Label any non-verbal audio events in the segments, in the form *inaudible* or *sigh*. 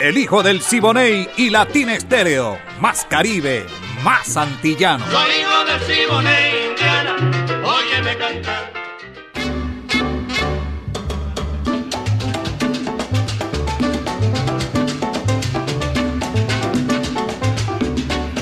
El hijo del Siboney y Latina Estéreo. Más Caribe, más antillano. Soy hijo del Siboney, Indiana. Óyeme cantar.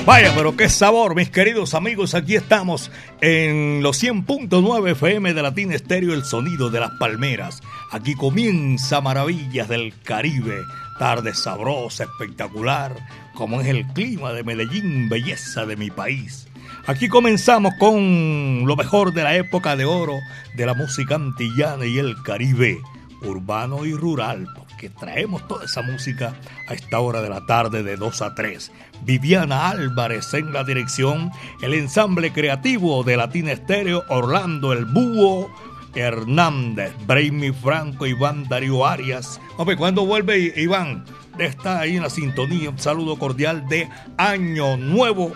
Vaya, pero qué sabor, mis queridos amigos. Aquí estamos en los 100.9 FM de Latina Estéreo, el sonido de las palmeras. Aquí comienza Maravillas del Caribe Tarde sabrosa, espectacular, como es el clima de Medellín, belleza de mi país. Aquí comenzamos con lo mejor de la época de oro de la música antillana y el Caribe, urbano y rural, porque traemos toda esa música a esta hora de la tarde de 2 a 3. Viviana Álvarez en la dirección, el ensamble creativo de Latina Estéreo, Orlando el Búho, Hernández, Brainy Franco, Iván Darío Arias. Hombre, ¿cuándo vuelve Iván? Está ahí en la sintonía. Un saludo cordial de Año Nuevo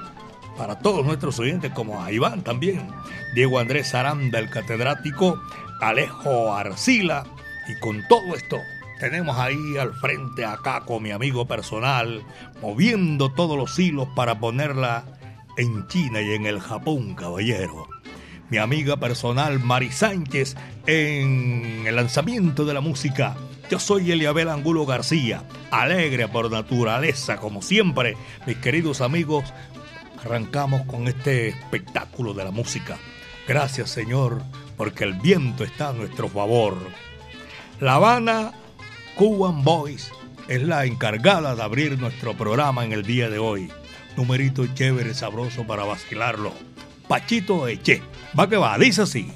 para todos nuestros oyentes, como a Iván también. Diego Andrés Aranda, el catedrático, Alejo Arcila. Y con todo esto, tenemos ahí al frente acá con mi amigo personal, moviendo todos los hilos para ponerla en China y en el Japón, caballero mi amiga personal Mari Sánchez en el lanzamiento de la música. Yo soy Eliabel Angulo García, alegre por naturaleza, como siempre, mis queridos amigos. Arrancamos con este espectáculo de la música. Gracias, Señor, porque el viento está a nuestro favor. La Habana Cuban Boys es la encargada de abrir nuestro programa en el día de hoy. Numerito chévere, sabroso para vacilarlo. Pachito Eche. Va que va, dice así.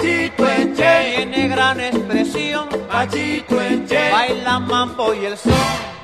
En Tiene gran expresión. En Baila mambo y el son.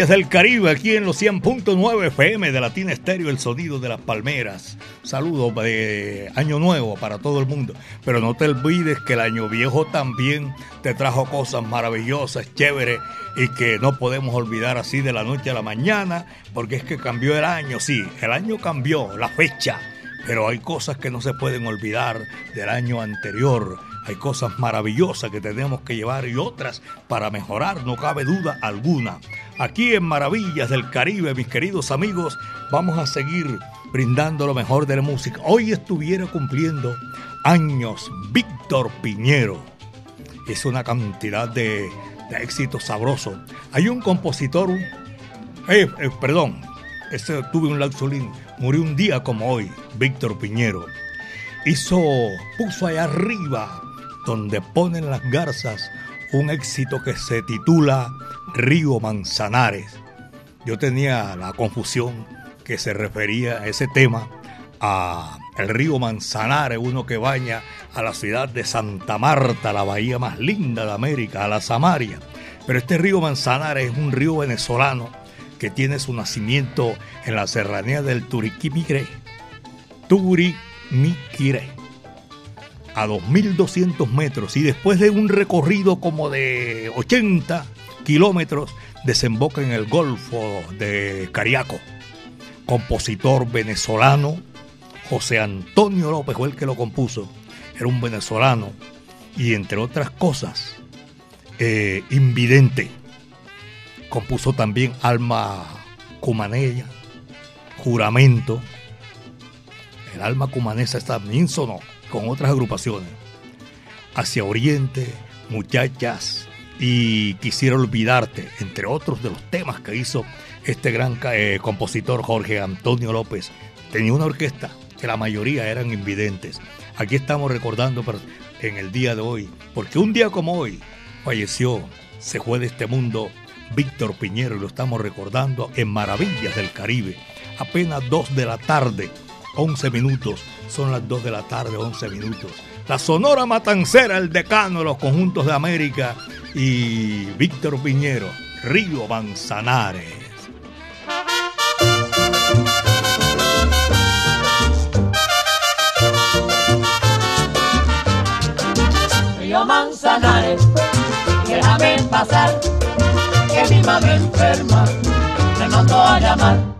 Del Caribe aquí en los 100.9 FM de Latina Estéreo, el sonido de las palmeras. Saludos de Año Nuevo para todo el mundo. Pero no te olvides que el Año Viejo también te trajo cosas maravillosas, chéveres y que no podemos olvidar así de la noche a la mañana, porque es que cambió el año, sí, el año cambió, la fecha, pero hay cosas que no se pueden olvidar del año anterior hay cosas maravillosas que tenemos que llevar y otras para mejorar, no cabe duda alguna. Aquí en Maravillas del Caribe, mis queridos amigos, vamos a seguir brindando lo mejor de la música. Hoy estuviera cumpliendo años Víctor Piñero. Es una cantidad de, éxitos sabrosos. Hay un compositor, eh, eh, perdón, ese, tuve un lapsolín, murió un día como hoy, Víctor Piñero. Hizo, puso allá arriba donde ponen las garzas un éxito que se titula Río Manzanares. Yo tenía la confusión que se refería a ese tema a el río Manzanares, uno que baña a la ciudad de Santa Marta, la bahía más linda de América, a la Samaria. Pero este río Manzanares es un río venezolano que tiene su nacimiento en la serranía del Turiquimiquiré. Turimiquiré a 2.200 metros y después de un recorrido como de 80 kilómetros desemboca en el Golfo de Cariaco. Compositor venezolano, José Antonio López fue el que lo compuso, era un venezolano y entre otras cosas, eh, invidente. Compuso también Alma Cumanella, Juramento. El alma cumanesa está bien sonó con otras agrupaciones. Hacia Oriente, Muchachas y Quisiera Olvidarte, entre otros de los temas que hizo este gran eh, compositor Jorge Antonio López. Tenía una orquesta que la mayoría eran invidentes. Aquí estamos recordando en el día de hoy, porque un día como hoy falleció, se fue de este mundo Víctor Piñero y lo estamos recordando en Maravillas del Caribe. Apenas dos de la tarde, 11 minutos. Son las 2 de la tarde, 11 minutos. La Sonora Matancera, el decano de los conjuntos de América y Víctor Piñero, Río Manzanares. Río Manzanares, déjame pasar, que mi madre enferma me mandó a llamar.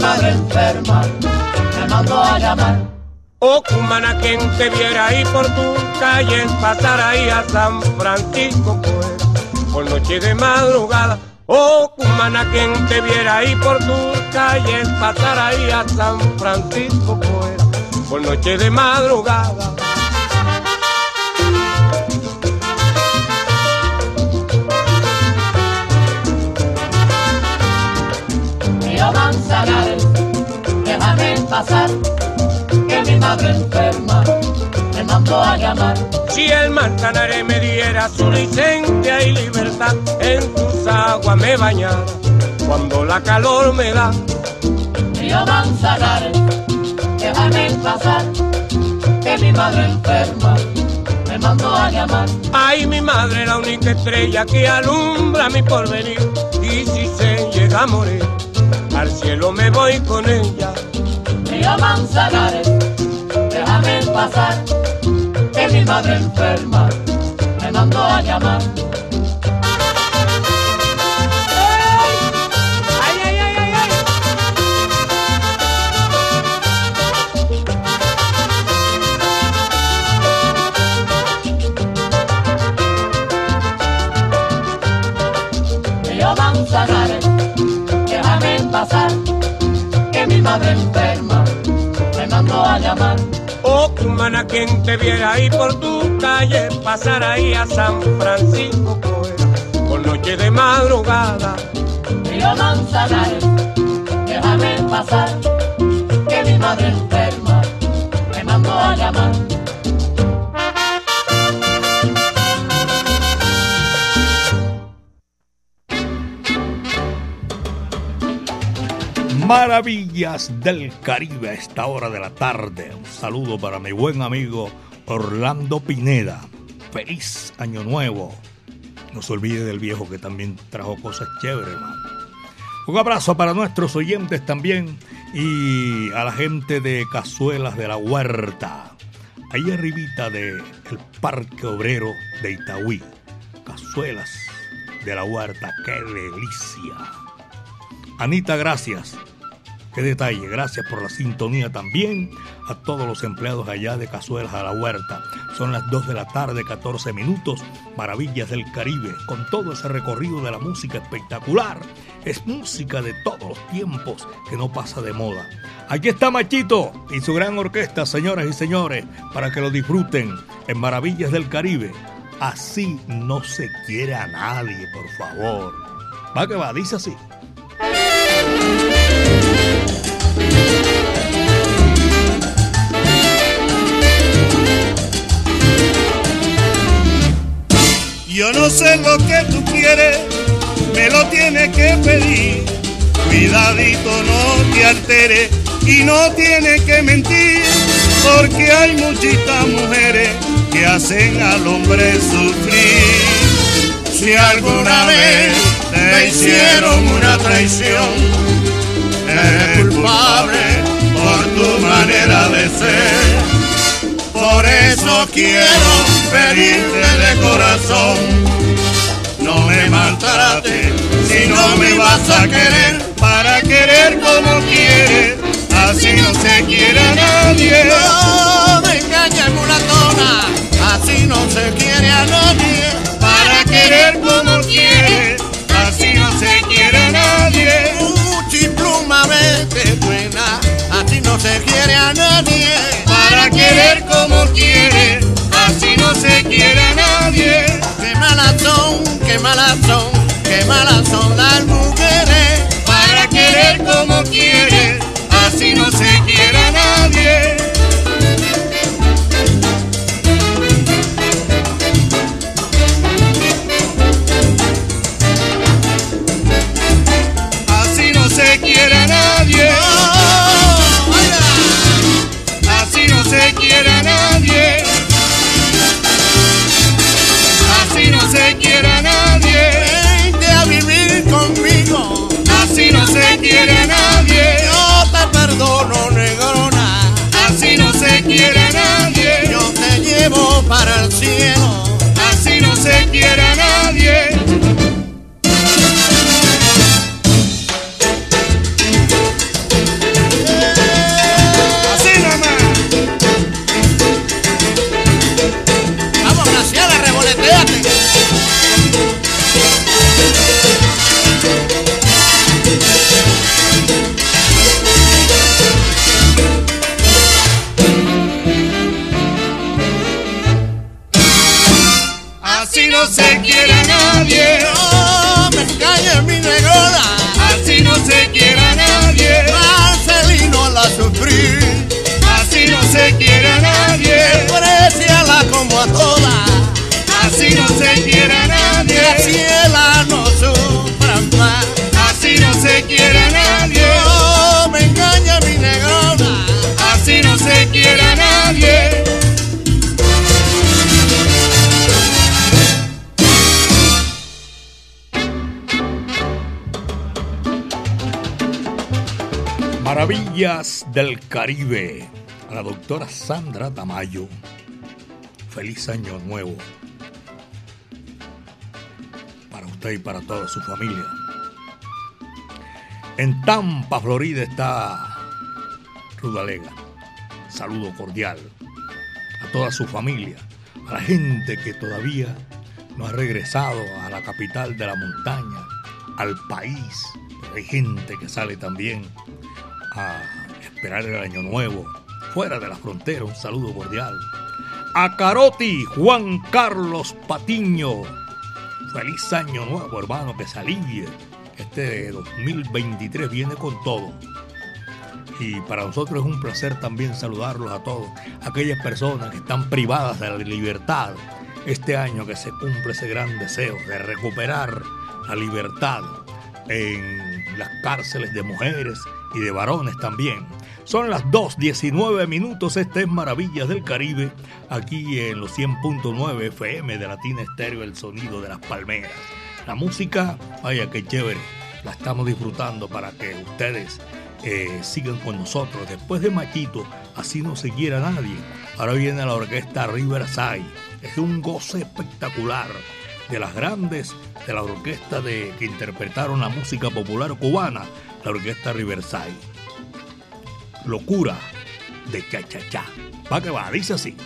madre enferma me mandó a llamar. Oh, cumana, quien te viera ahí por tu calle, pasar ahí a San Francisco, pues, por noche de madrugada. Oh, cumana, quien te viera ahí por tu calle, pasar ahí a San Francisco, pues, por noche de madrugada. Pasar, que mi madre enferma me mandó a llamar. Si el Manzanares me diera su licencia y libertad, en sus aguas me bañara cuando la calor me da. Río Manzanares, déjame pasar, que mi madre enferma me mandó a llamar. Ay, mi madre, la única estrella que alumbra mi porvenir, y si se llega a morir, al cielo me voy con ella a Manzanares, déjame pasar, que mi madre enferma me mandó a llamar. Que mi madre enferma a llamar. Oh, cumana, quien te viera ahí por tu calle, pasar ahí a San Francisco, pues, por noche de madrugada. Río Manzanares, déjame pasar, que mi madre enferma me mandó a llamar. Maravillas del Caribe a esta hora de la tarde. Un saludo para mi buen amigo Orlando Pineda. Feliz Año Nuevo. No se olvide del viejo que también trajo cosas chéveres, hermano. Un abrazo para nuestros oyentes también y a la gente de Cazuelas de la Huerta. Ahí arribita del el Parque Obrero de Itaúí. Cazuelas de la Huerta, qué delicia. Anita, gracias. Qué detalle, gracias por la sintonía también a todos los empleados allá de Cazuelas a la Huerta. Son las 2 de la tarde, 14 minutos, Maravillas del Caribe, con todo ese recorrido de la música espectacular. Es música de todos los tiempos que no pasa de moda. Aquí está Machito y su gran orquesta, señoras y señores, para que lo disfruten en Maravillas del Caribe. Así no se quiere a nadie, por favor. Va que va, dice así. Yo no sé lo que tú quieres, me lo tienes que pedir. Cuidadito, no te alteres y no tienes que mentir, porque hay muchitas mujeres que hacen al hombre sufrir. Si alguna vez te hicieron una traición, eres culpable por tu manera de ser. Por eso quiero pedirte de corazón, no me maltrates si no me vas a querer, para querer como quieres, así no se quiere a nadie. No me engañes, mulatona, así no se quiere a nadie. Para querer como quieres, así no se quiere a nadie. Muchipluma, vete buena, así no se quiere a nadie. Para querer como quieres, así no se quiere a nadie. Qué malas son, qué malas son, qué malas son las mujeres. Para querer como quieres, así no se quiere a nadie. Del Caribe. A la doctora Sandra Tamayo. Feliz año nuevo. Para usted y para toda su familia. En Tampa, Florida está Rudalega. Saludo cordial a toda su familia, a la gente que todavía no ha regresado a la capital de la montaña, al país. Hay gente que sale también a esperar el año nuevo fuera de la frontera. Un saludo cordial. A Caroti, Juan Carlos Patiño. feliz año nuevo, hermano, que se alivie. Este 2023 viene con todo. Y para nosotros es un placer también saludarlos a todos, aquellas personas que están privadas de la libertad. Este año que se cumple ese gran deseo de recuperar la libertad en las cárceles de mujeres y de varones también. Son las 2.19 minutos, este es Maravillas del Caribe, aquí en los 100.9 FM de Latina Estéreo, el sonido de las palmeras. La música, vaya que chévere, la estamos disfrutando para que ustedes eh, sigan con nosotros. Después de Maquito, así no se quiera nadie. Ahora viene la orquesta Riverside. Es un goce espectacular de las grandes de la orquesta de, que interpretaron la música popular cubana, la orquesta Riverside locura de cha-cha-cha. Va que va, dice así.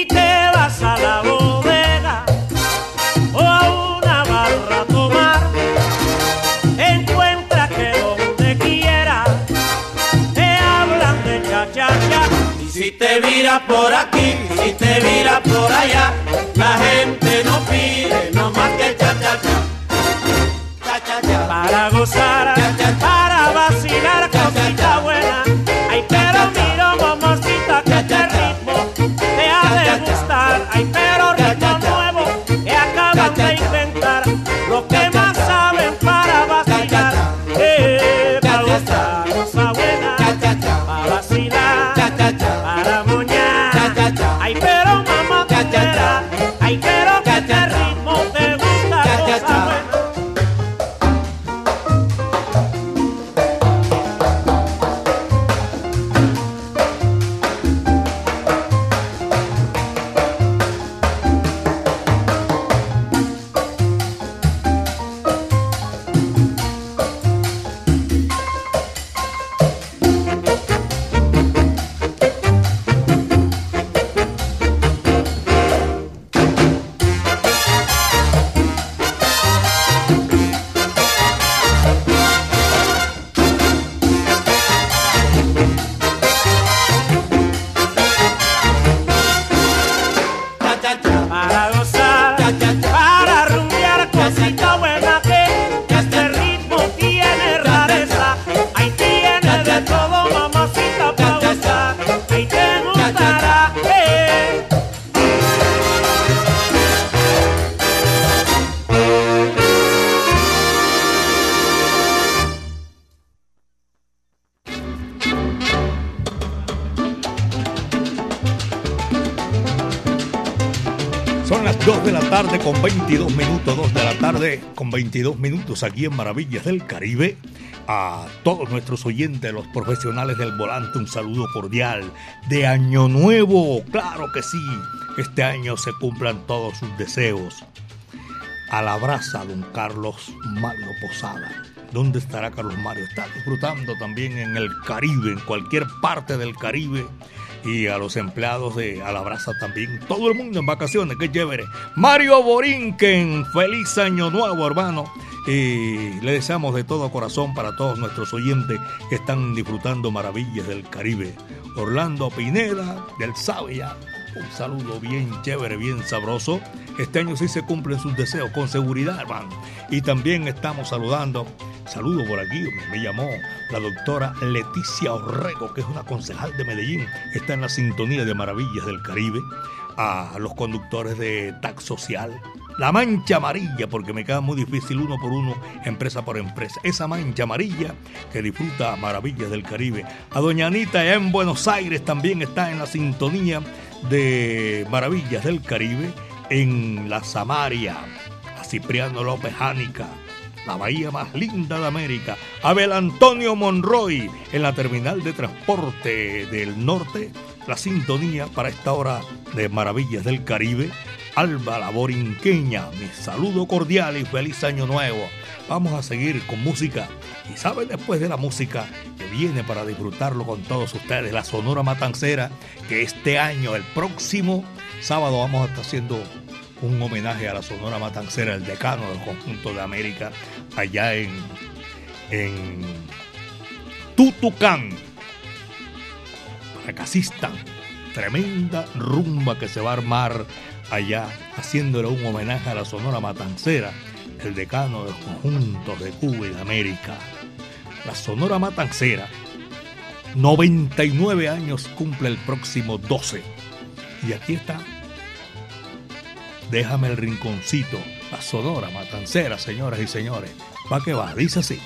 y te vas a la bodega o a una barra tomar, encuentras que donde quiera te hablan de cha cha cha. Y si te miras por aquí, y si te miras por allá, la gente no pide no más que cha cha cha. Cha cha cha. Para gozar. Con 22 minutos, 2 de la tarde, con 22 minutos aquí en Maravillas del Caribe. A todos nuestros oyentes, los profesionales del volante, un saludo cordial de Año Nuevo. Claro que sí, este año se cumplan todos sus deseos. A la brasa, don Carlos Mario Posada. ¿Dónde estará Carlos Mario? Está disfrutando también en el Caribe, en cualquier parte del Caribe y a los empleados de Alabraza también. Todo el mundo en vacaciones, qué chévere. Mario Borinquen, feliz año nuevo, hermano. Y le deseamos de todo corazón para todos nuestros oyentes que están disfrutando maravillas del Caribe. Orlando Pineda, del Sabia. Un saludo bien chévere, bien sabroso. Este año sí se cumplen sus deseos con seguridad, hermano. Y también estamos saludando Saludo por aquí, me llamó la doctora Leticia Orrego, que es una concejal de Medellín, está en la sintonía de Maravillas del Caribe, a los conductores de TAC Social, La mancha amarilla, porque me queda muy difícil uno por uno, empresa por empresa. Esa mancha amarilla que disfruta maravillas del Caribe. A Doña Anita en Buenos Aires también está en la sintonía de Maravillas del Caribe en la Samaria. A Cipriano López Jánica la bahía más linda de América. Abel Antonio Monroy en la terminal de transporte del norte. La sintonía para esta hora de Maravillas del Caribe. Alba la Borinqueña, mi saludo cordial y feliz año nuevo. Vamos a seguir con música. Y saben después de la música que viene para disfrutarlo con todos ustedes, la Sonora Matancera, que este año, el próximo sábado, vamos a estar haciendo un homenaje a la Sonora Matancera, el decano del conjunto de América, allá en, en Tutucán, para que. Tremenda rumba que se va a armar allá, haciéndole un homenaje a la Sonora Matancera, el decano del conjunto de Cuba y de América. La Sonora Matancera, 99 años cumple el próximo 12. Y aquí está Déjame el rinconcito, la sonora matancera, señoras y señores. Va que va, dice así.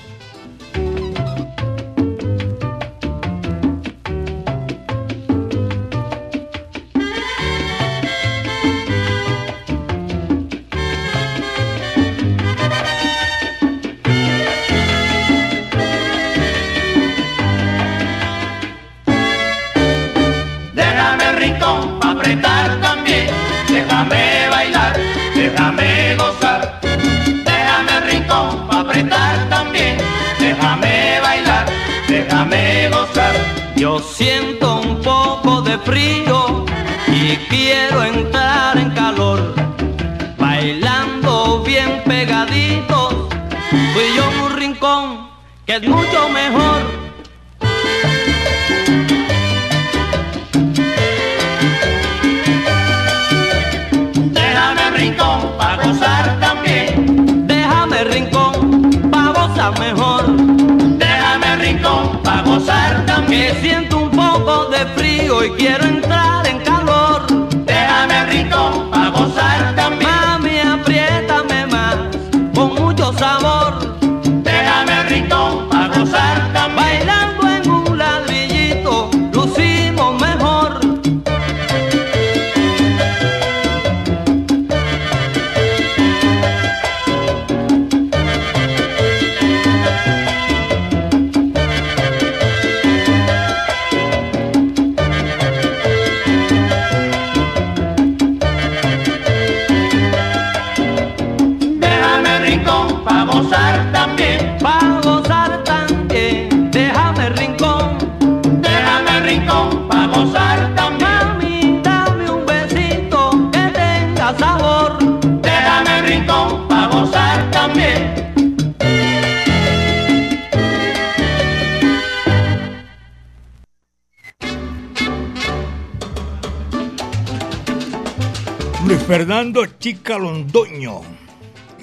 Chica Londoño,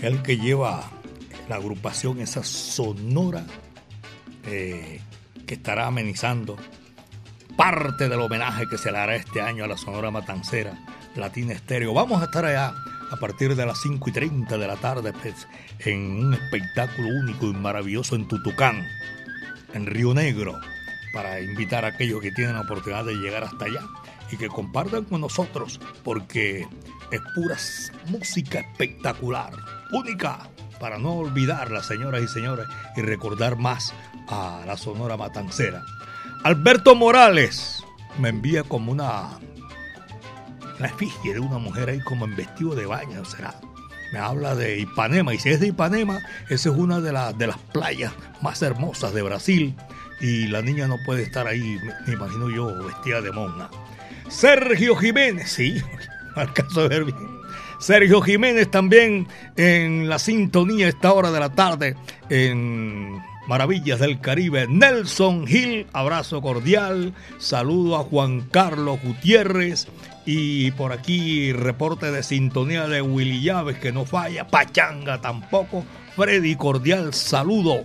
el que lleva la agrupación esa sonora eh, que estará amenizando parte del homenaje que se le hará este año a la Sonora Matancera Latina Estéreo. Vamos a estar allá a partir de las 5 y 30 de la tarde pues, en un espectáculo único y maravilloso en Tutucán, en Río Negro, para invitar a aquellos que tienen la oportunidad de llegar hasta allá y que compartan con nosotros porque es pura música espectacular, única, para no olvidarla, señoras y señores, y recordar más a la Sonora Matancera. Alberto Morales me envía como una, una efigie de una mujer ahí como en vestido de baño, será. Me habla de Ipanema, y si es de Ipanema, esa es una de, las de las playas más hermosas de Brasil, y la niña no puede estar ahí, me, me imagino yo, vestida de mona. Sergio Jiménez, sí, *laughs* alcanzo a ver bien. Sergio Jiménez también en la sintonía a esta hora de la tarde en Maravillas del Caribe. Nelson Gil, abrazo cordial. Saludo a Juan Carlos Gutiérrez. Y por aquí reporte de sintonía de Willy Llaves que no falla. Pachanga tampoco. Freddy, cordial saludo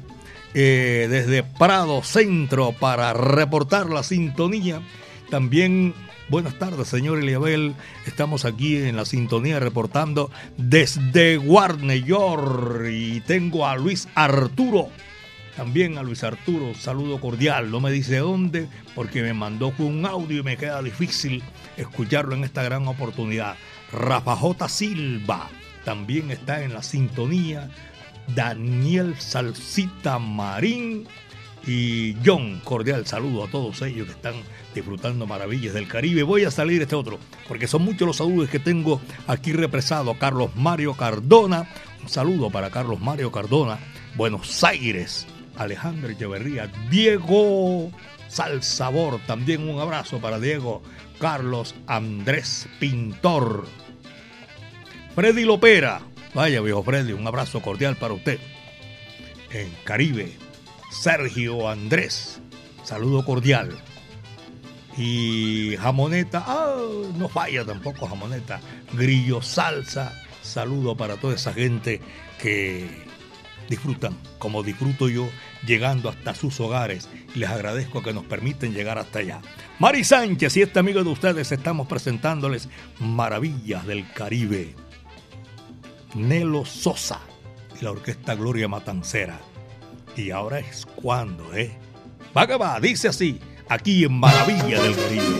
eh, desde Prado Centro para reportar la sintonía. También Buenas tardes, señor Eliabel. Estamos aquí en la sintonía reportando desde Warner York y tengo a Luis Arturo. También a Luis Arturo, saludo cordial. No me dice dónde porque me mandó un audio y me queda difícil escucharlo en esta gran oportunidad. Rafa J. Silva también está en la sintonía. Daniel Salsita Marín y John. Cordial saludo a todos ellos que están disfrutando maravillas del Caribe. Voy a salir este otro, porque son muchos los saludos que tengo aquí represado. Carlos Mario Cardona, un saludo para Carlos Mario Cardona. Buenos Aires, Alejandro Echeverría, Diego Salsabor, también un abrazo para Diego Carlos Andrés Pintor. Freddy Lopera, vaya viejo Freddy, un abrazo cordial para usted. En Caribe, Sergio Andrés, saludo cordial. Y Jamoneta, ah, no falla tampoco Jamoneta. Grillo Salsa, saludo para toda esa gente que disfrutan, como disfruto yo, llegando hasta sus hogares. Y les agradezco que nos permiten llegar hasta allá. Mari Sánchez y este amigo de ustedes estamos presentándoles Maravillas del Caribe. Nelo Sosa y la orquesta Gloria Matancera. Y ahora es cuando, ¿eh? Va dice así, aquí en Maravilla del Caribe.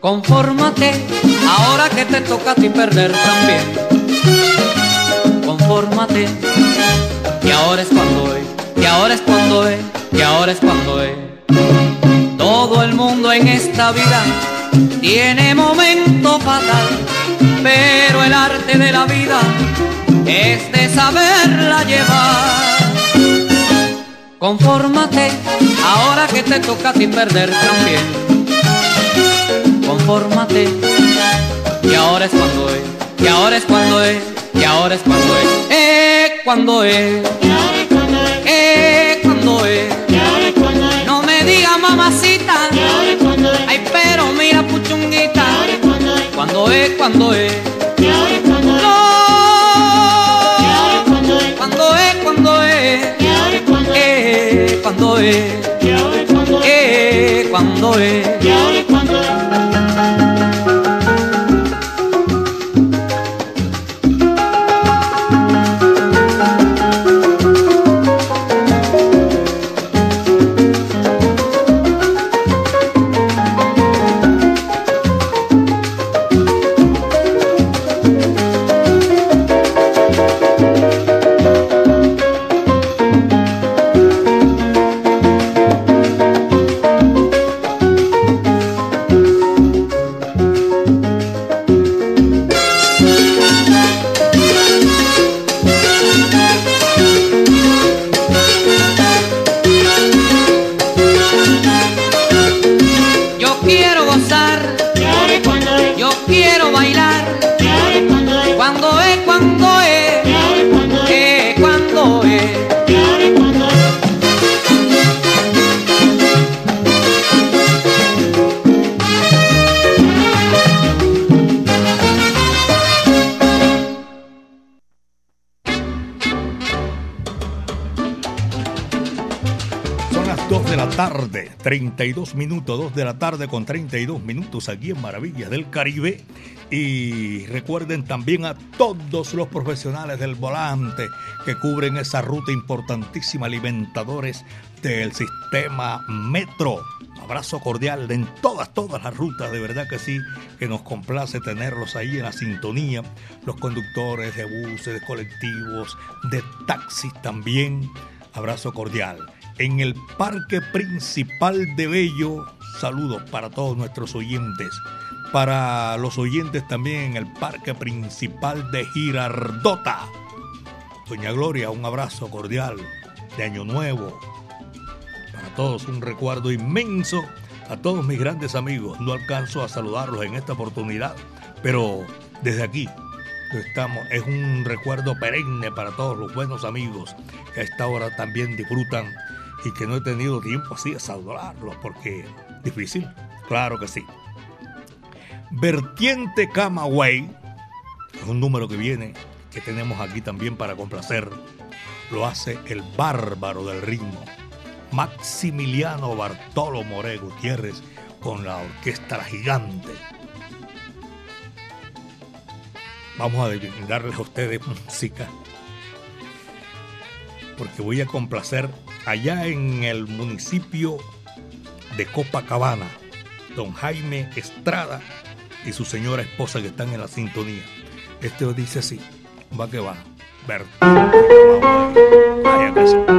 Confórmate, ahora que te toca a ti perder también. Confórmate, y ahora es cuando es, y ahora es cuando es, y ahora es cuando es. El mundo en esta vida tiene momento fatal, pero el arte de la vida es de saberla llevar. Confórmate, ahora que te toca a ti perder también confórmate. Y ahora es cuando es, y ahora es cuando es, y ahora es cuando es, eh, cuando es, cuando es, cuando es, no, cuando es, cuando es, eh, cuando es, eh, cuando es. 32 minutos, 2 de la tarde con 32 minutos aquí en Maravillas del Caribe. Y recuerden también a todos los profesionales del volante que cubren esa ruta importantísima, alimentadores del sistema Metro. Abrazo cordial en todas, todas las rutas, de verdad que sí, que nos complace tenerlos ahí en la sintonía. Los conductores de buses, de colectivos, de taxis también. Abrazo cordial en el Parque Principal de Bello. Saludos para todos nuestros oyentes. Para los oyentes también en el Parque Principal de Girardota. Doña Gloria, un abrazo cordial de Año Nuevo. Para todos un recuerdo inmenso. A todos mis grandes amigos. No alcanzo a saludarlos en esta oportunidad, pero desde aquí estamos. Es un recuerdo perenne para todos los buenos amigos que a esta hora también disfrutan y que no he tenido tiempo así de saludarlos porque difícil, claro que sí. Vertiente Camagüey es un número que viene que tenemos aquí también para complacer, lo hace el bárbaro del ritmo, Maximiliano Bartolo More Gutiérrez, con la orquesta Gigante. Vamos a darles a ustedes música, porque voy a complacer allá en el municipio de Copacabana, don Jaime Estrada y su señora esposa que están en la sintonía. Este dice así, va que va. Vaya Florida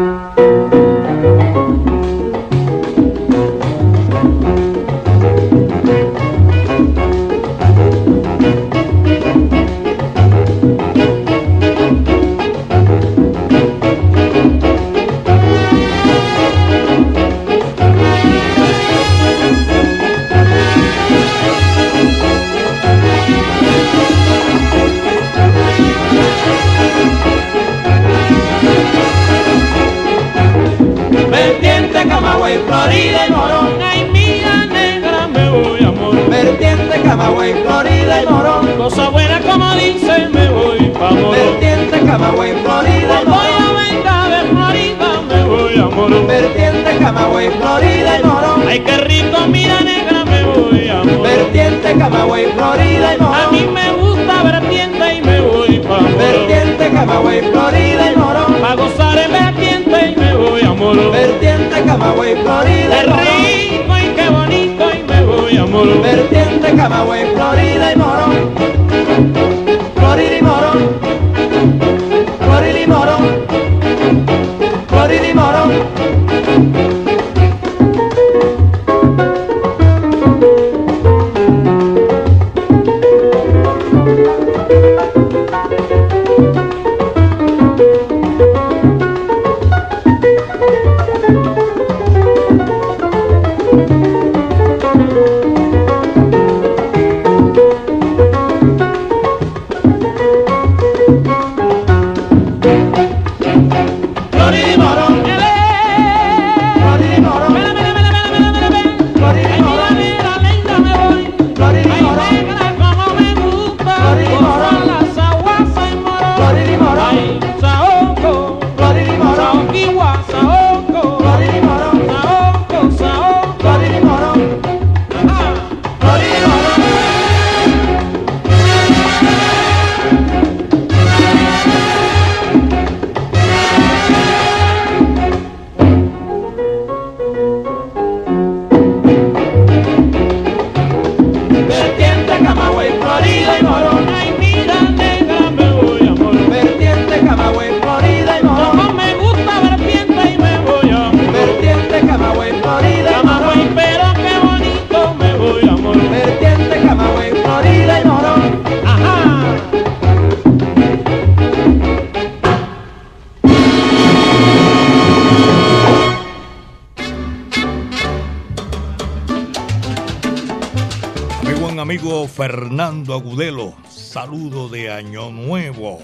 Agudelo, saludo de Año Nuevo.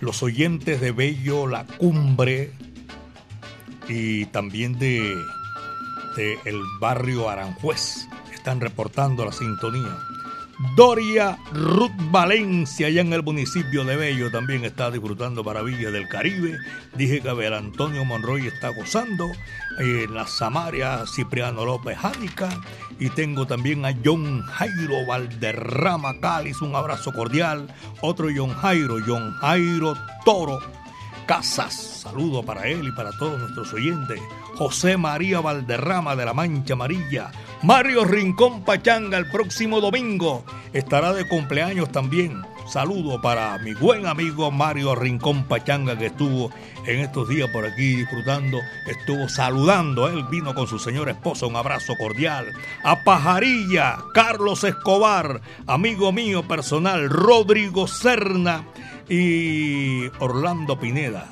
Los oyentes de Bello La Cumbre y también de, el barrio Aranjuez están reportando la sintonía. Doria Ruth Valencia, allá en el municipio de Bello, también está disfrutando maravillas del Caribe. Dije que Abel Antonio Monroy está gozando. En la Samaria, Cipriano López Jánica. Y tengo también a John Jairo Valderrama Cáliz, un abrazo cordial. Otro John Jairo, John Jairo Toro Casas. Saludo para él y para todos nuestros oyentes. José María Valderrama de la Mancha Amarilla. Mario Rincón Pachanga el próximo domingo estará de cumpleaños también. Saludo para mi buen amigo Mario Rincón Pachanga que estuvo en estos días por aquí disfrutando, estuvo saludando, él vino con su señora esposa, un abrazo cordial. A Pajarilla, Carlos Escobar, amigo mío personal, Rodrigo Serna y Orlando Pineda.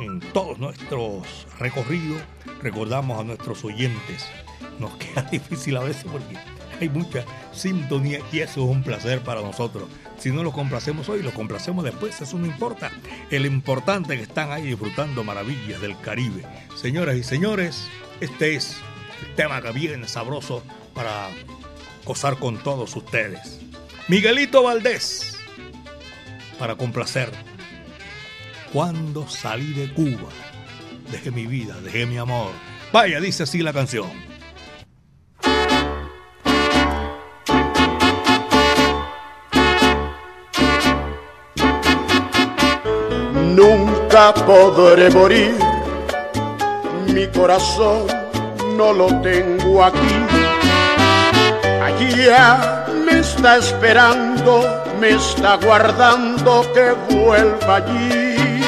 En todos nuestros recorridos recordamos a nuestros oyentes nos queda *laughs* difícil a veces porque hay mucha sintonía y eso es un placer para nosotros. Si no lo complacemos hoy, lo complacemos después, eso no importa. El importante es que están ahí disfrutando maravillas del Caribe. Señoras y señores, este es el tema que viene sabroso para gozar con todos ustedes. Miguelito Valdés, para complacer. Cuando salí de Cuba, dejé mi vida, dejé mi amor. Vaya, dice así la canción. Nunca podré morir, mi corazón no lo tengo aquí. Allá me está esperando, me está guardando que vuelva allí.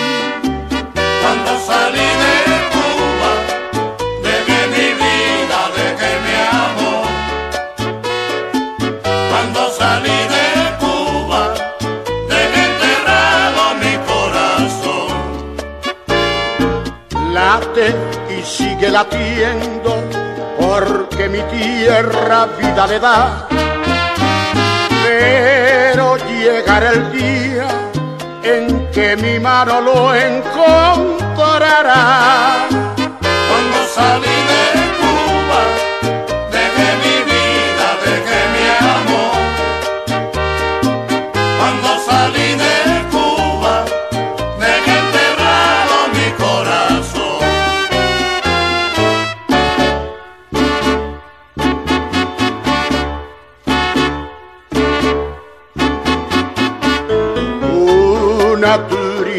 Cuando salí de Y sigue latiendo, porque mi tierra vida le da. Pero llegará el día en que mi mano lo encontrará. Cuando salí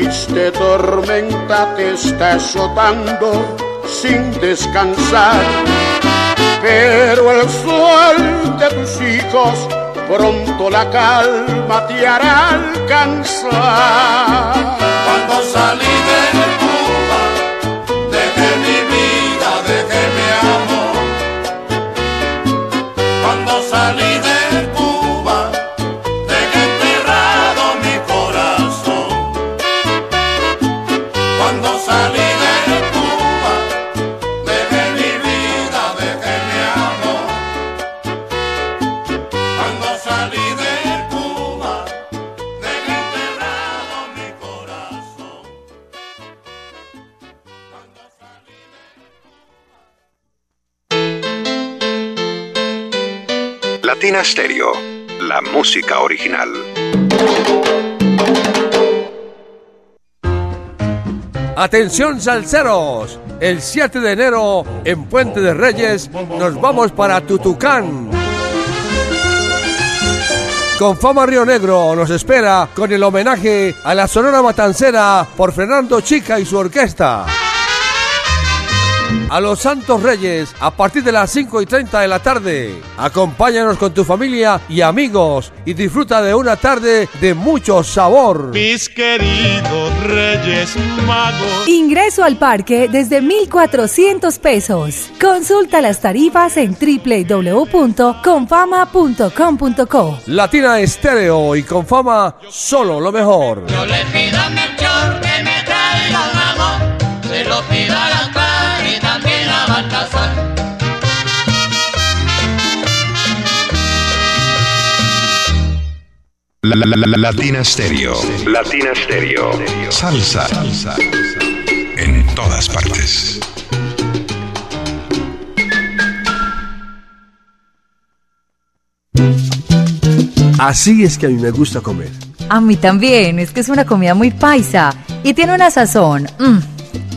triste tormenta te está azotando sin descansar, pero el sol de tus hijos pronto la calma te hará alcanzar. Cuando salí Stereo, la música original. Atención salseros, el 7 de enero en Puente de Reyes nos vamos para Tutucán. Con Fama Río Negro nos espera con el homenaje a la Sonora Matancera por Fernando Chica y su orquesta. A los Santos Reyes a partir de las 5 y 30 de la tarde. Acompáñanos con tu familia y amigos y disfruta de una tarde de mucho sabor. Mis queridos Reyes Magos. Ingreso al parque desde 1,400 pesos. Consulta las tarifas en www.confama.com.co. Latina Estéreo y con fama solo lo mejor. Yo le pido a Melchor que me traiga un amor, se lo pido a también a. La, la- la- la- Latina Stereo. Latina Stereo. Salsa. En todas partes. Así es que a mí me gusta comer. A mí también, es que es una comida muy paisa y tiene una sazón, mm,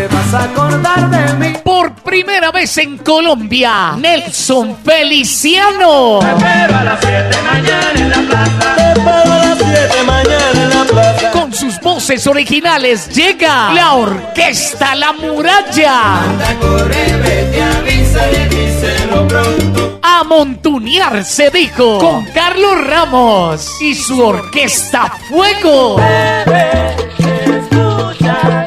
Te vas a acordar de mí. Por primera vez en Colombia, Nelson Feliciano. Te espero a las 7 mañana en la plaza. Te espero a las 7 mañana en la plaza. Con sus voces originales llega la orquesta La Muralla. Anda, corre, vete, avísale, díselo pronto. A montunear se dijo con Carlos Ramos y su orquesta Fuego. Bebé, escucha,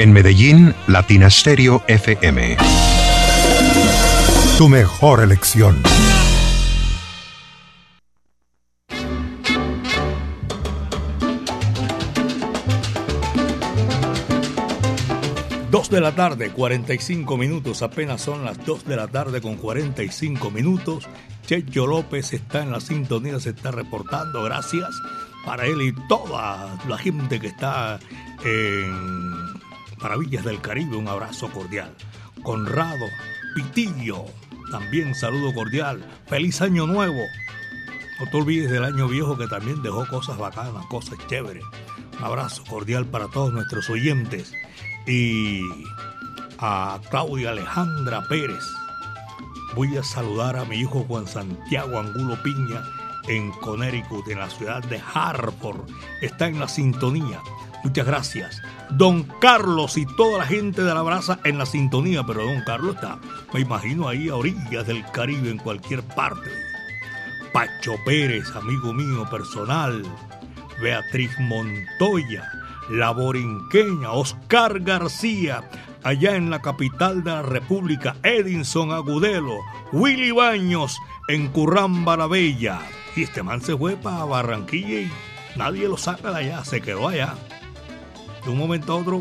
En Medellín, Latina Stereo FM. Tu mejor elección. Dos de la tarde, 45 minutos. Apenas son las 2 de la tarde con 45 minutos. Checho López está en la sintonía, se está reportando. Gracias para él y toda la gente que está en Maravillas del Caribe. Un abrazo cordial. Conrado, Pitillo, también saludo cordial. Feliz año nuevo. No te olvides del año viejo que también dejó cosas bacanas, cosas chéveres. Un abrazo cordial para todos nuestros oyentes. Y a Claudia Alejandra Pérez. Voy a saludar a mi hijo Juan Santiago Angulo Piña en Connecticut, en la ciudad de Hartford. Está en la sintonía. Muchas gracias. Don Carlos y toda la gente de la brasa en la sintonía, pero don Carlos está, me imagino ahí a orillas del Caribe, en cualquier parte. Pacho Pérez, amigo mío personal. Beatriz Montoya, la borinqueña, Oscar García, allá en la capital de la República, Edinson Agudelo, Willy Baños, en Curramba la Bella. Y este man se fue para Barranquilla y nadie lo saca de allá, se quedó allá. De un momento a otro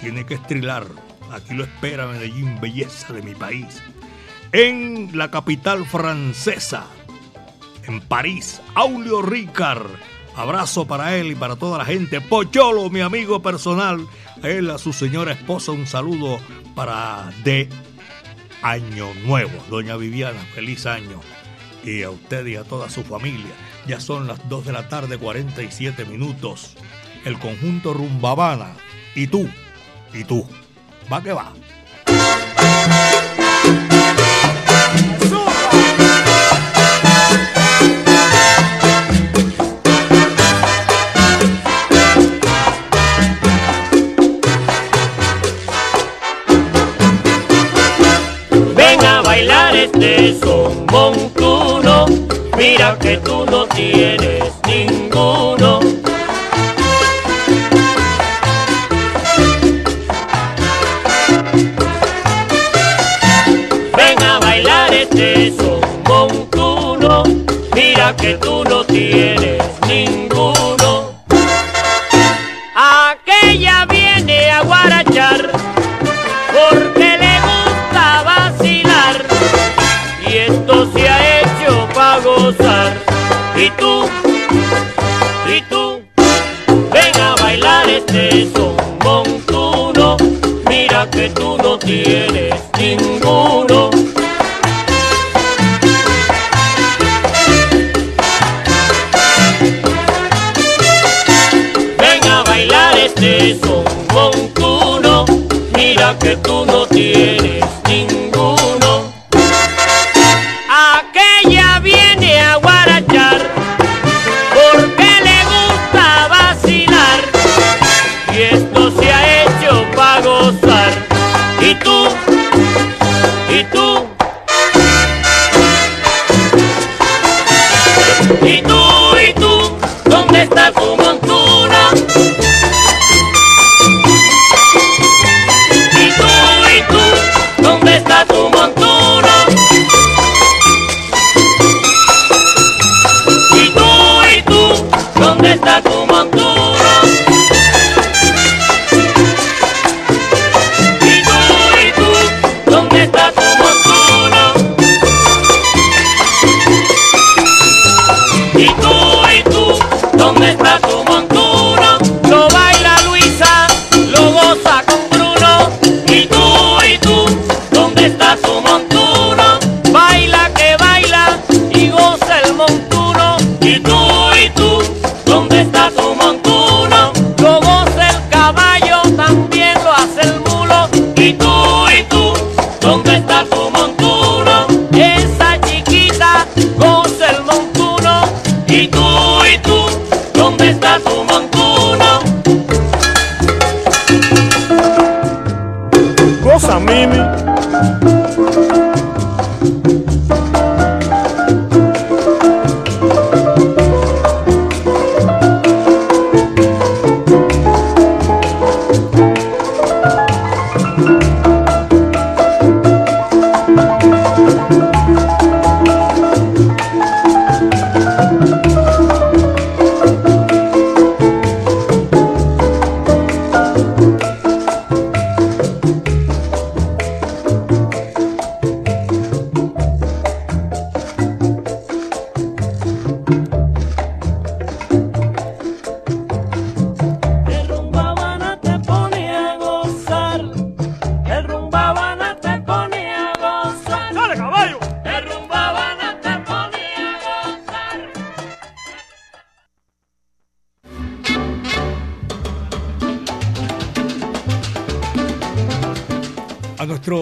tiene que estrilar. Aquí lo espera Medellín, belleza de mi país. En la capital francesa, en París, Aulio Ricard. Abrazo para él y para toda la gente. Pocholo, mi amigo personal. A él, a su señora esposa, un saludo para de Año Nuevo. Doña Viviana, feliz año. Y a usted y a toda su familia. Ya son las 2 de la tarde, 47 minutos. El conjunto Rumbabana. Y tú, y tú. Va que va. Ven a bailar este son montuno, mira que tú no tienes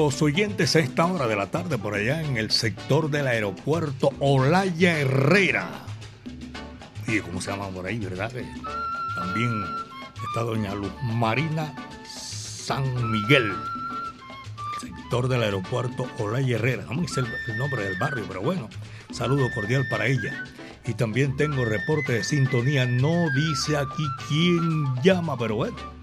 Nuestros oyentes a esta hora de la tarde por allá en el sector del aeropuerto Olaya Herrera. Y cómo se llama por ahí, ¿verdad? También está doña Luz Marina San Miguel. El sector del aeropuerto Olaya Herrera. No me dice el, el nombre del barrio, pero bueno, saludo cordial para ella. Y también tengo reporte de sintonía. No dice aquí quién llama, pero bueno.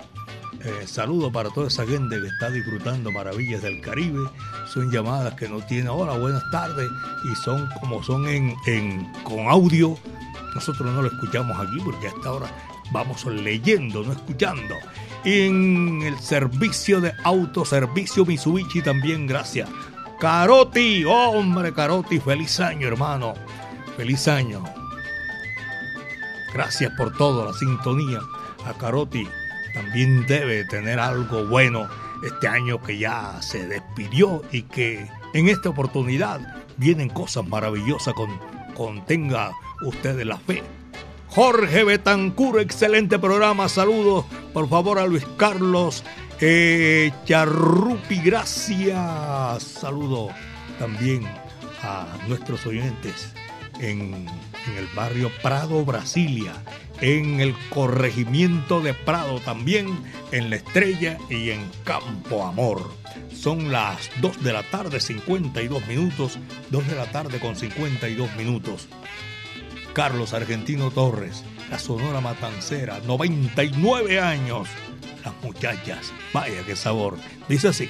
Eh, saludo para toda esa gente que está disfrutando maravillas del Caribe. Son llamadas que no tienen hola, buenas tardes. Y son como son en, con audio. Nosotros no lo escuchamos aquí porque hasta ahora vamos leyendo, no escuchando. En el servicio de autoservicio Mitsubishi también, gracias. Caroti, hombre, Caroti, feliz año, hermano. Feliz año. Gracias por todo, la sintonía. A Caroti también debe tener algo bueno este año que ya se despidió y que en esta oportunidad vienen cosas maravillosas con, con ustedes la fe. Jorge Betancur, excelente programa, saludos por favor a Luis Carlos eh, Charrupi, gracias. Saludo también a nuestros oyentes en, en el barrio Prado, Brasilia, en el corregimiento de Prado también, en La Estrella y en Campo Amor. Son las 2 de la tarde, 52 minutos, 2 de la tarde con 52 minutos. Carlos Argentino Torres, la Sonora Matancera, 99 años. Las muchachas, vaya qué sabor. Dice así.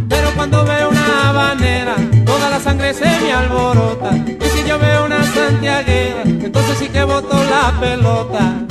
Cuando veo una habanera, toda la sangre se me alborota. Y si yo veo una santiaguera, entonces sí que boto la pelota.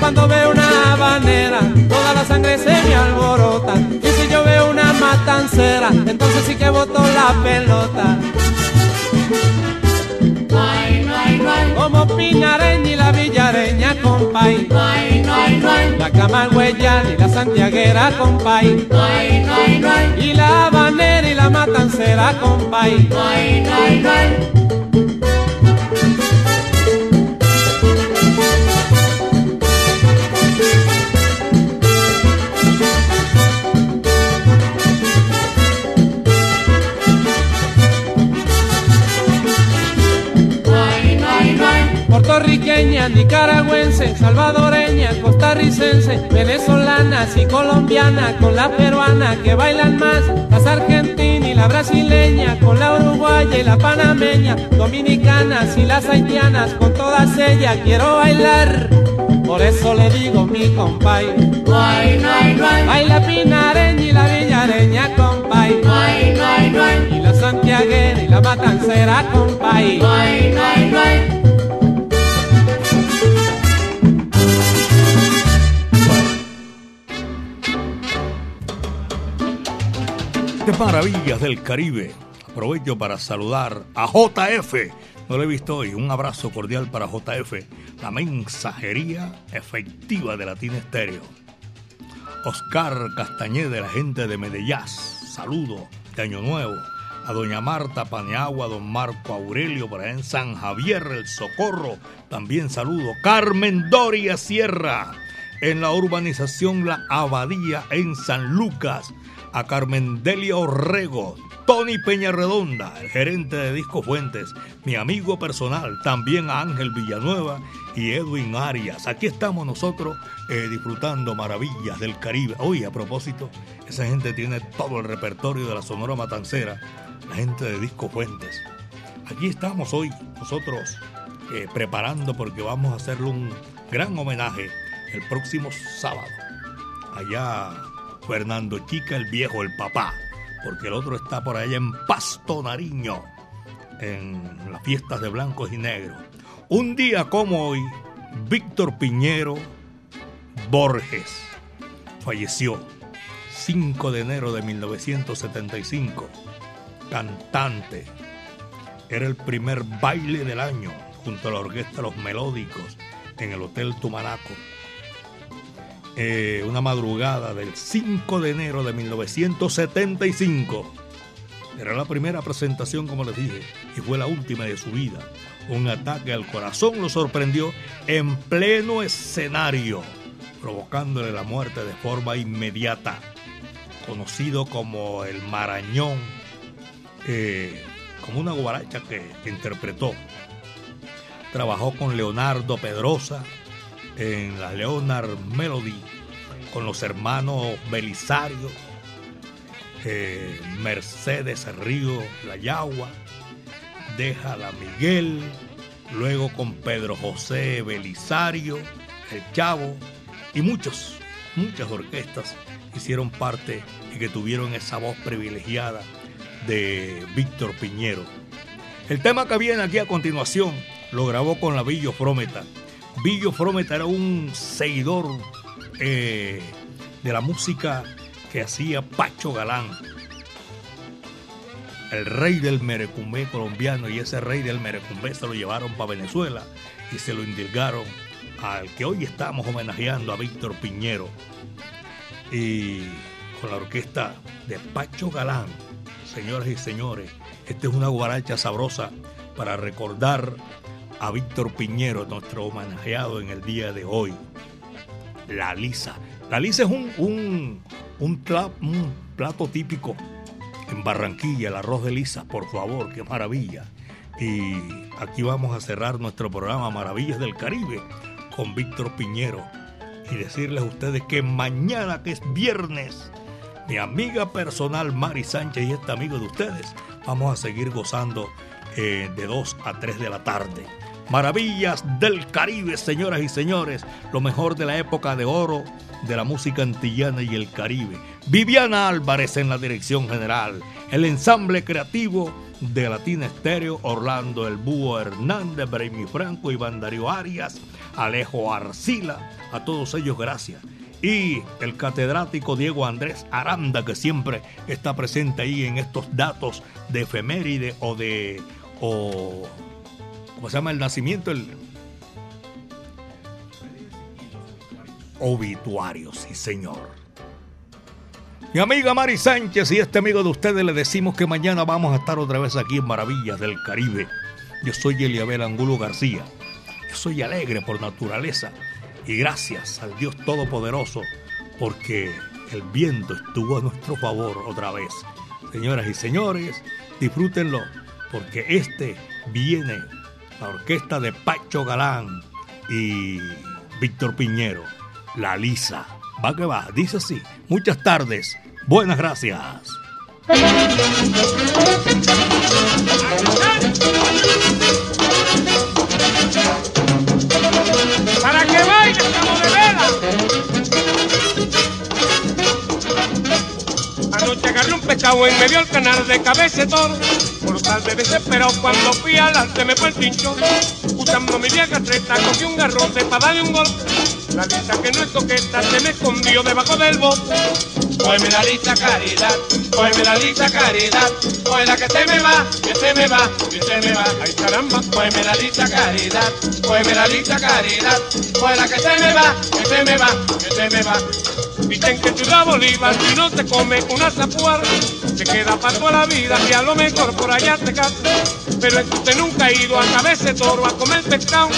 Cuando veo una habanera, toda la sangre se me alborota. Y si yo veo una matancera, entonces sí que boto la pelota. Como Pinareña y la Villareña, compay. La Camargueya y la Santiaguera, compay. Y la Habanera y la Matancera, compay. Puertorriqueña, nicaragüense, salvadoreña, costarricense, venezolanas y colombianas con la peruana que bailan más, las argentinas y la brasileña con la uruguaya y la panameña, dominicanas y las haitianas con todas ellas quiero bailar. Por eso le digo mi compay, baila pinareña y la villareña compay, y la santiaguera y la matancera compay. De maravillas del Caribe. Aprovecho para saludar a JF. No lo he visto hoy. Un abrazo cordial para JF, la mensajería efectiva de Latina Estéreo. Oscar Castañeda, la gente de Medellín. Saludo de Año Nuevo. a doña Marta Paneagua, don Marco Aurelio, allá en San Javier, el Socorro, también saludo. Carmen Doria Sierra, en la urbanización La Abadía, en San Lucas, a Carmen Delia Orrego, Tony Peñarredonda, el gerente de Disco Fuentes, mi amigo personal, también a Ángel Villanueva y Edwin Arias. Aquí estamos nosotros eh, disfrutando maravillas del Caribe. Hoy, a propósito, esa gente tiene todo el repertorio de la Sonora Matancera, la gente de Disco Fuentes. Aquí estamos hoy nosotros eh, preparando porque vamos a hacerle un gran homenaje el próximo sábado. Allá Fernando Chica, el viejo, el papá porque el otro está por allá en Pasto Nariño, en las fiestas de blancos y negros. Un día como hoy, Víctor Piñero Borges falleció 5 de enero de 1975. Cantante. Era el primer baile del año junto a la orquesta Los Melódicos en el Hotel Tumanaco. Eh, una madrugada del 5 de enero de 1975. Era la primera presentación, como les dije, y fue la última de su vida. Un ataque al corazón lo sorprendió en pleno escenario, provocándole la muerte de forma inmediata. Conocido como el Marañón, eh, como una guaracha que interpretó. Trabajó con Leonardo Pedrosa, en la Leonard Melody con los hermanos Belisario, eh, Mercedes Río La Yagua, Déjala Miguel, luego con Pedro José Belisario, El Chavo y muchos, muchas orquestas hicieron parte y que tuvieron esa voz privilegiada de Víctor Piñero. El tema que viene aquí a continuación lo grabó con la Villo Frometa Billo Frometa era un seguidor eh, de la música que hacía Pacho Galán, el rey del merecumbé colombiano, y ese rey del merecumbé se lo llevaron para Venezuela y se lo indilgaron al que hoy estamos homenajeando a Víctor Piñero y con la orquesta de Pacho Galán. Señoras y señores, esta es una guaracha sabrosa para recordar a Víctor Piñero, nuestro homenajeado en el día de hoy. La lisa. La lisa es un, un, un, plato típico en Barranquilla, el arroz de lisa, por favor, qué maravilla. Y aquí vamos a cerrar nuestro programa Maravillas del Caribe con Víctor Piñero y decirles a ustedes que mañana, que es viernes, mi amiga personal Mari Sánchez y este amigo de ustedes, vamos a seguir gozando eh, de 2 a 3 de la tarde. Maravillas del Caribe, señoras y señores. Lo mejor de la época de oro de la música antillana y el Caribe. Viviana Álvarez en la dirección general. El ensamble creativo de Latina Estéreo, Orlando El Búho Hernández, Bremi Franco, Iván Darío Arias, Alejo Arcila. A todos ellos, gracias. Y el catedrático Diego Andrés Aranda, que siempre está presente ahí en estos datos de efeméride o de. O ¿cómo se llama el nacimiento? El obituario, sí señor. Mi amiga Mari Sánchez y este amigo de ustedes le decimos que mañana vamos a estar otra vez aquí en Maravillas del Caribe. Yo soy Eliabel Angulo García. Yo soy alegre por naturaleza y gracias al Dios Todopoderoso porque el viento estuvo a nuestro favor otra vez. Señoras y señores, disfrútenlo porque este viene la orquesta de Pacho Galán y Víctor Piñero, La Lisa. Va que va, dice así. Muchas tardes, buenas gracias. Para que baile, estamos de vela. Anoche agarré un pescado en medio del canal de cabecetón tarde desesperado cuando fui adelante me fue el pincho. Usando mi vieja treta, cogí un garrote para darle un golpe. La lista que no es coqueta se me escondió debajo del bote. Cógeme la lista caridad, cógeme la lista caridad, coge la que se me va, que se me va, que se me va, ay caramba, cógeme la lista caridad, cógeme la lista caridad, coge la que se me va, que se me va, que se me va. Dicen que Ciudad Bolívar si no te come una zapuar, te queda para toda la vida y a lo mejor por allá te casas. Pero es que usted nunca ha ido a cabeza toro a comer pescado.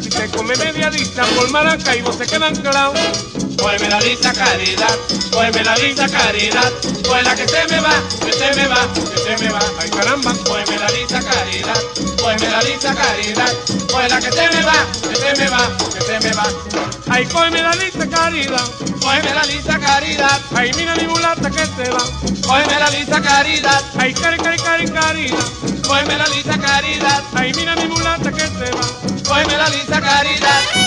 Si te come media lista por Maracaibo se quedan clavos. Cógeme la lista caridad, cógeme la lista caridad, pues la que se me va, que se me va, que se me va, ay caramba, cógeme la lista caridad, cógeme la lista caridad, pues la que se me va, que se me va, que se me va, ay cógeme la lista caridad, cógeme la lista caridad, ay mira mi mulata que se va, cógeme la lista caridad, ay cari cari cari caridad, cógeme la lista caridad, ay mira mi mulata que se va, cógeme la lista caridad.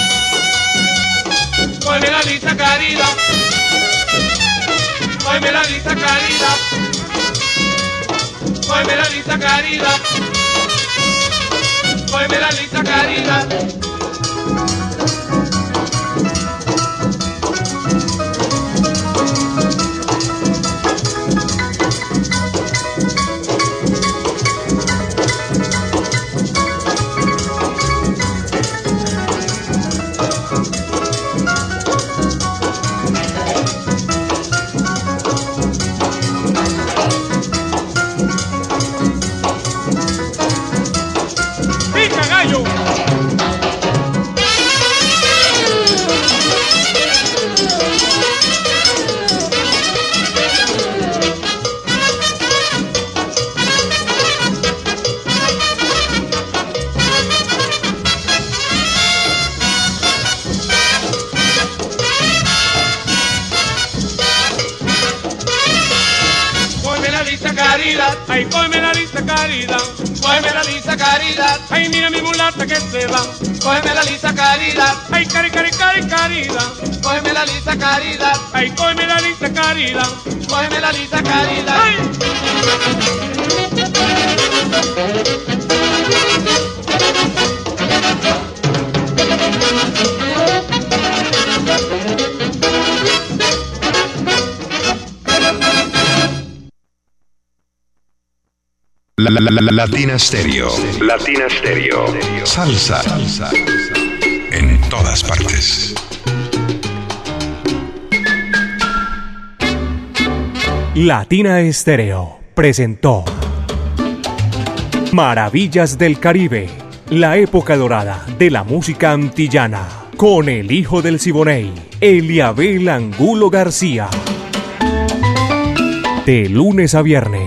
Cógeme la lista caridad. Cógeme la lista caridad. Cógeme la lista caridad. Cógeme la lista caridad. La, la, la, la- Latina Stereo. Latina Stereo. Salsa. Salsa. En todas partes. Latina Estéreo presentó Maravillas del Caribe, la época dorada de la música antillana, con el hijo del Siboney, Eliabel Angulo García. De lunes a viernes,